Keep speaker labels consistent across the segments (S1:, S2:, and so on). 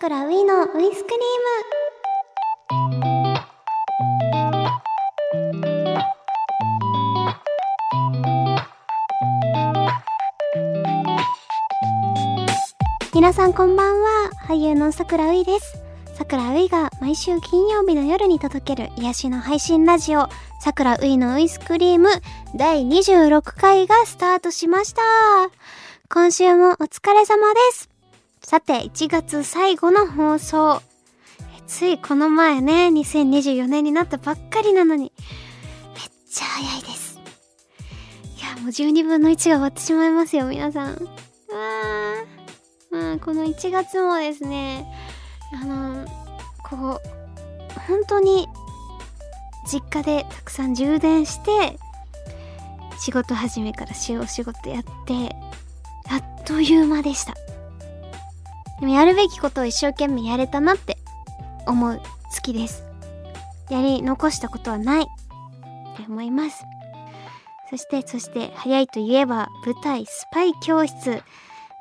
S1: くらウイのウイスクリーム皆さんこんばんは俳優のさくらういですさくらういが毎週金曜日の夜に届ける癒しの配信ラジオさくらういのウイスクリーム第26回がスタートしました今週もお疲れ様ですさて1月最後の放送。ついこの前ね2024年になったばっかりなのに。めっちゃ早いです。いやもう12分の1が終わってしまいますよ皆さん。うわー。まあこの1月もですねあのこう本当に実家でたくさん充電して仕事始めからしお仕事やってあっという間でした。でもやるべきことを一生懸命やれたなって思う月です。やり残したことはないって思います。そしてそして早いといえば舞台スパイ教室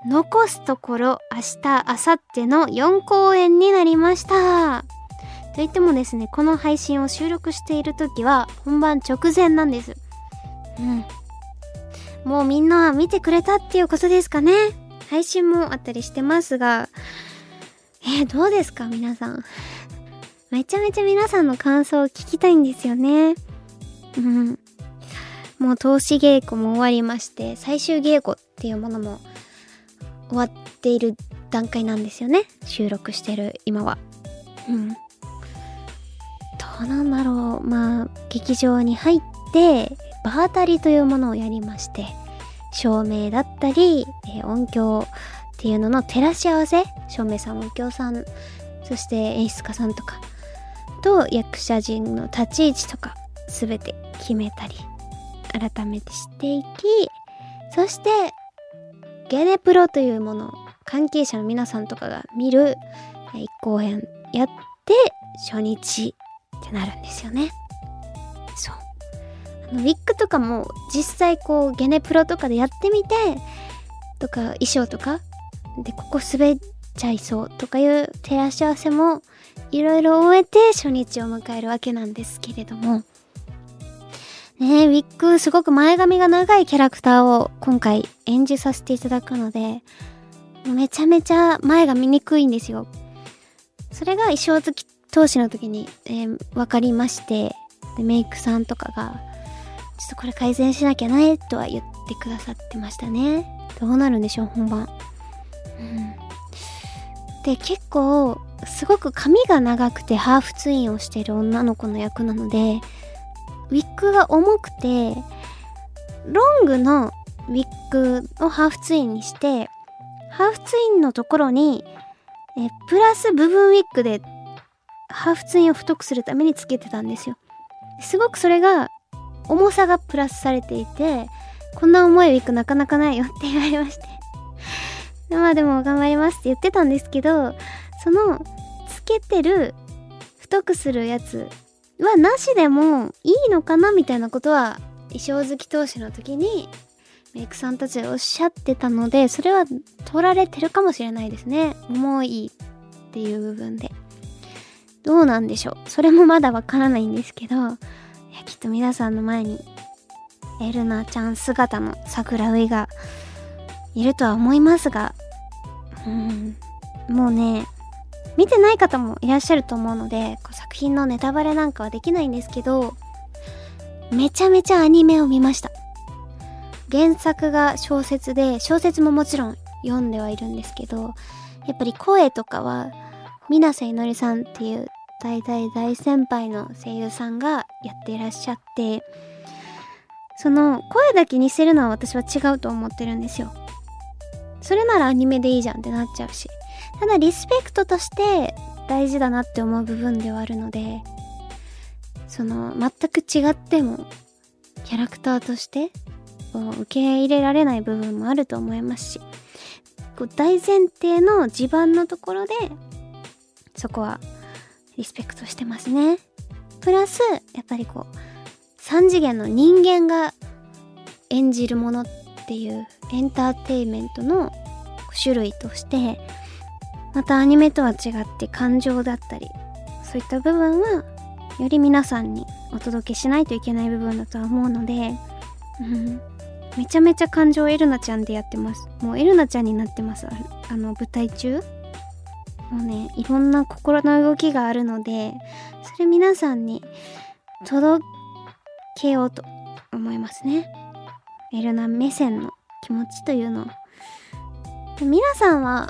S1: 残すところ明日明後日の4公演になりました。と言ってもですねこの配信を収録している時は本番直前なんです。うん。もうみんな見てくれたっていうことですかね。配信もあったりしてますがえー、どうですか皆さん。めちゃめちゃ皆さんの感想を聞きたいんですよね。うん。もう投資稽古も終わりまして最終稽古っていうものも終わっている段階なんですよね。収録してる今は。うん。どうなんだろう。まあ劇場に入って場当たりというものをやりまして。照明だったり、えー音響っていうのの照らし合わせ照明さん音響さんそして演出家さんとかと役者陣の立ち位置とか全て決めたり改めてしていきそしてゲネプロというものを関係者の皆さんとかが見る1公演やって初日ってなるんですよね。そう。ウィッグとかも実際こうゲネプロとかでやってみてとか衣装とかでここ滑っちゃいそうとかいう照らし合わせもいろいろ終えて初日を迎えるわけなんですけれどもねえ、ウィッグすごく前髪が長いキャラクターを今回演じさせていただくので、めちゃめちゃ前が見にくいんですよ。それが衣装付き投資の時に、えー分かりましてで、メイクさんとかが、ちょっとこれ改善しなきゃね、とは言ってくださってましたね。どうなるんでしょう、本番。うん。で、結構、すごく髪が長くてハーフツインをしてる女の子の役なので、ウィッグが重くて、ロングのウィッグをハーフツインにして、ハーフツインのところに、えプラス部分ウィッグで、ハーフツインを太くするためにつけてたんですよ。すごくそれが、重さがプラスされていて、こんな重いウィッグなかなかないよって言われまして。まあでも頑張りますって言ってたんですけど、その、つけてる、太くするやつはなしでもいいのかなみたいなことは衣装好き投資の時にメイクさんたちがおっしゃってたのでそれは取られてるかもしれないですね。重いっていう部分で。どうなんでしょう。それもまだわからないんですけどきっと皆さんの前にエルナちゃん姿の桜ウイがいるとは思いますがうんもうね見てない方もいらっしゃると思うのでこう作品のネタバレなんかはできないんですけどめちゃめちゃアニメを見ました。原作が小説で小説ももちろん読んではいるんですけどやっぱり声とかは水瀬いのりさんっていう大大大先輩の声優さんがやっていらっしゃってその声だけ似せるのは私は違うと思ってるんですよ。それならアニメでいいじゃんってなっちゃうし。ただリスペクトとして大事だなって思う部分ではあるのでその全く違ってもキャラクターとして受け入れられない部分もあると思いますしこう大前提の地盤のところでそこはリスペクトしてますね。プラスやっぱりこう3次元の人間が演じるものっていうエンターテイメントの種類としてまたアニメとは違って感情だったりそういった部分はより皆さんにお届けしないといけない部分だとは思うので、うん、めちゃめちゃ感情をエルナちゃんでやってます。もうエルナちゃんになってます。あの舞台中。もうねいろんな心の動きがあるのでそれ皆さんに届けようと思いますね。エルナ目線の気持ちというのを。皆さんは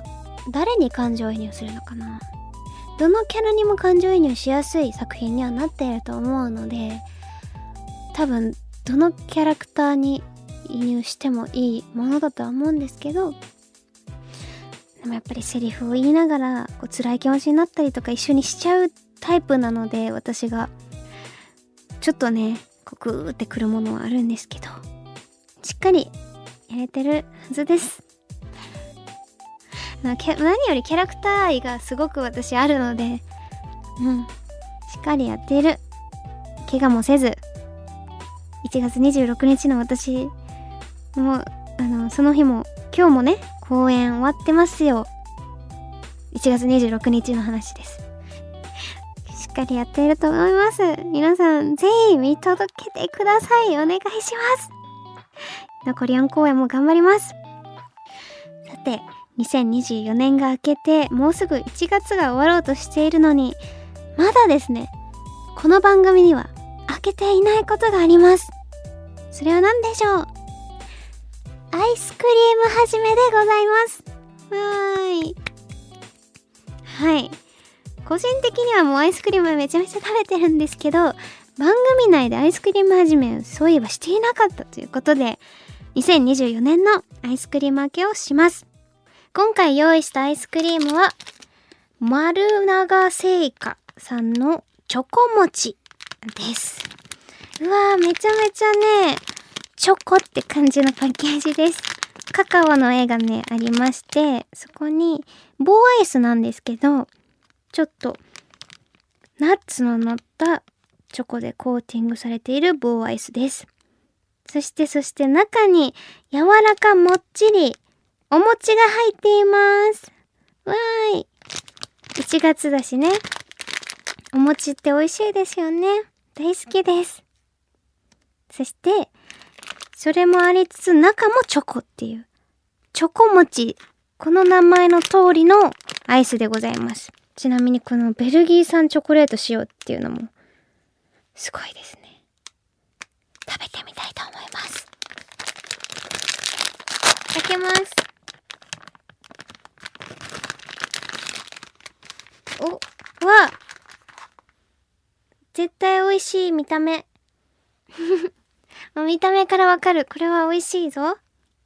S1: 誰に感情移入するのかな？どのキャラにも感情移入しやすい作品にはなっていると思うので多分どのキャラクターに移入してもいいものだとは思うんですけどでもやっぱりセリフを言いながらこう辛い気持ちになったりとか一緒にしちゃうタイプなので私がちょっとねこうグーってくるものはあるんですけどしっかりやれてるはずです。何よりキャラクター愛がすごく私あるのでうん。しっかりやっている。怪我もせず1月26日の私もあのその日も今日もね公演終わってますよ。1月26日の話です。しっかりやっていると思います。皆さんぜひ見届けてください。お願いします。残り4公演も頑張ります。さて2024年が明けてもうすぐ1月が終わろうとしているのにまだですねこの番組には開けていないことがあります。それは何でしょう？アイスクリームはじめでございます。わーい。はい。個人的にはもうアイスクリームめちゃめちゃ食べてるんですけど番組内でアイスクリームはじめそういえばしていなかったということで2024年のアイスクリーム明けをします。今回用意したアイスクリームは、丸長製菓さんのチョコ餅です。うわー、めちゃめちゃね、チョコって感じのパッケージです。カカオの絵がね、ありまして、そこに棒アイスなんですけど、ちょっとナッツの乗ったチョコでコーティングされている棒アイスです。そしてそして中に柔らかもっちりお餅が入っています。わーい。1月だしね。お餅って美味しいですよね。大好きです。そして、それもありつつ中もチョコっていう。チョコ餅。この名前の通りのアイスでございます。ちなみにこのベルギー産チョコレート仕様っていうのもすごいですね。食べてみたいと思います。開けます。お、わ絶対美味しい見た目。見た目からわかる。これは美味しいぞ。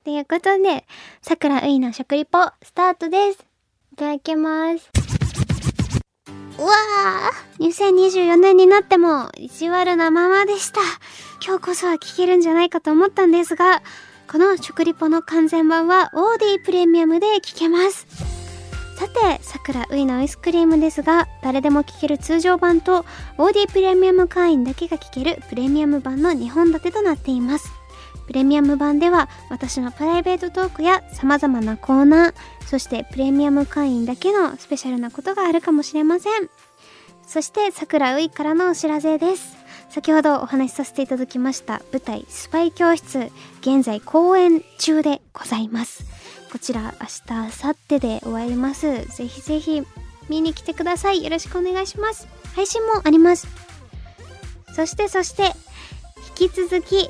S1: ということで、桜ういの食リポ、スタートです。いただきます。うわー !2024 年になっても、意地悪なままでした。今日こそは聞けるんじゃないかと思ったんですが、この食リポの完全版は、オーディプレミアムで聞けます。さて、桜ういのアイスクリームですが、誰でも聴ける通常版と OD プレミアム会員だけが聴けるプレミアム版の2本立てとなっています。プレミアム版では私のプライベートトークや様々なコーナー、そしてプレミアム会員だけのスペシャルなことがあるかもしれません。そして桜ういからのお知らせです。先ほどお話しさせていただきました舞台スパイ教室、現在公演中でございます。こちら明日、明後日で終わります。ぜひぜひ見に来てください。よろしくお願いします。配信もあります。そしてそして、引き続き3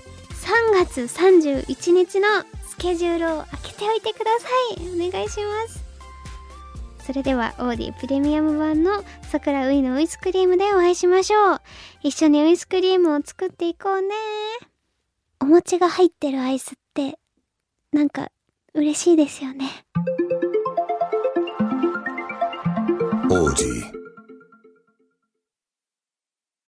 S1: 月31日のスケジュールを開けておいてください。お願いします。それでは、オーディプレミアム版の桜ウイのウイスクリームでお会いしましょう。一緒にウイスクリームを作っていこうね。お餅が入ってるアイスって、なんか嬉しいですよね。王子